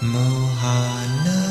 Mohana.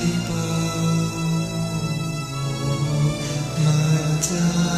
people, my darling.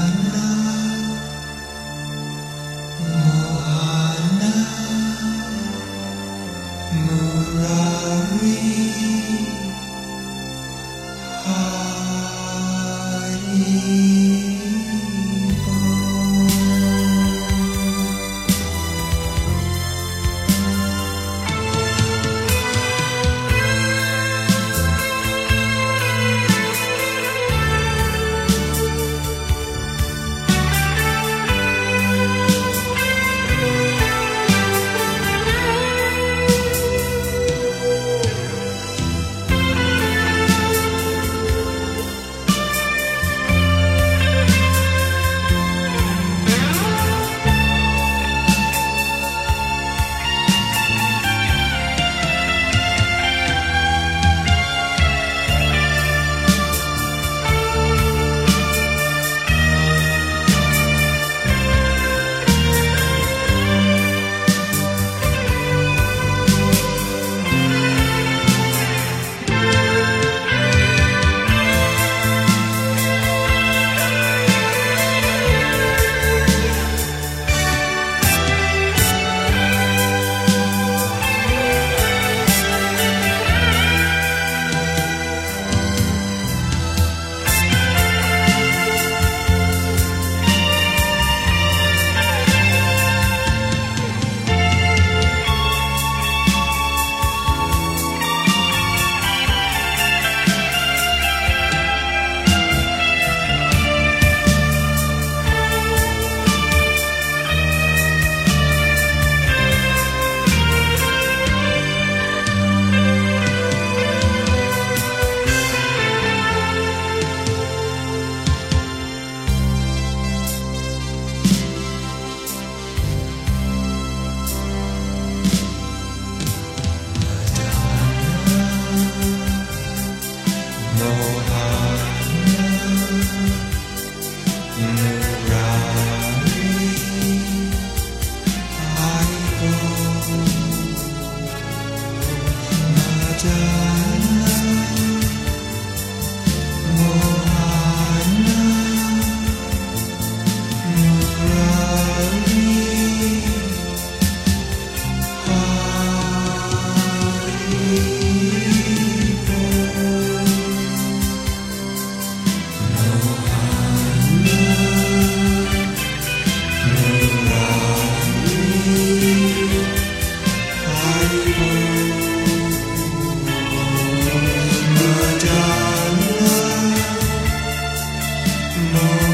more know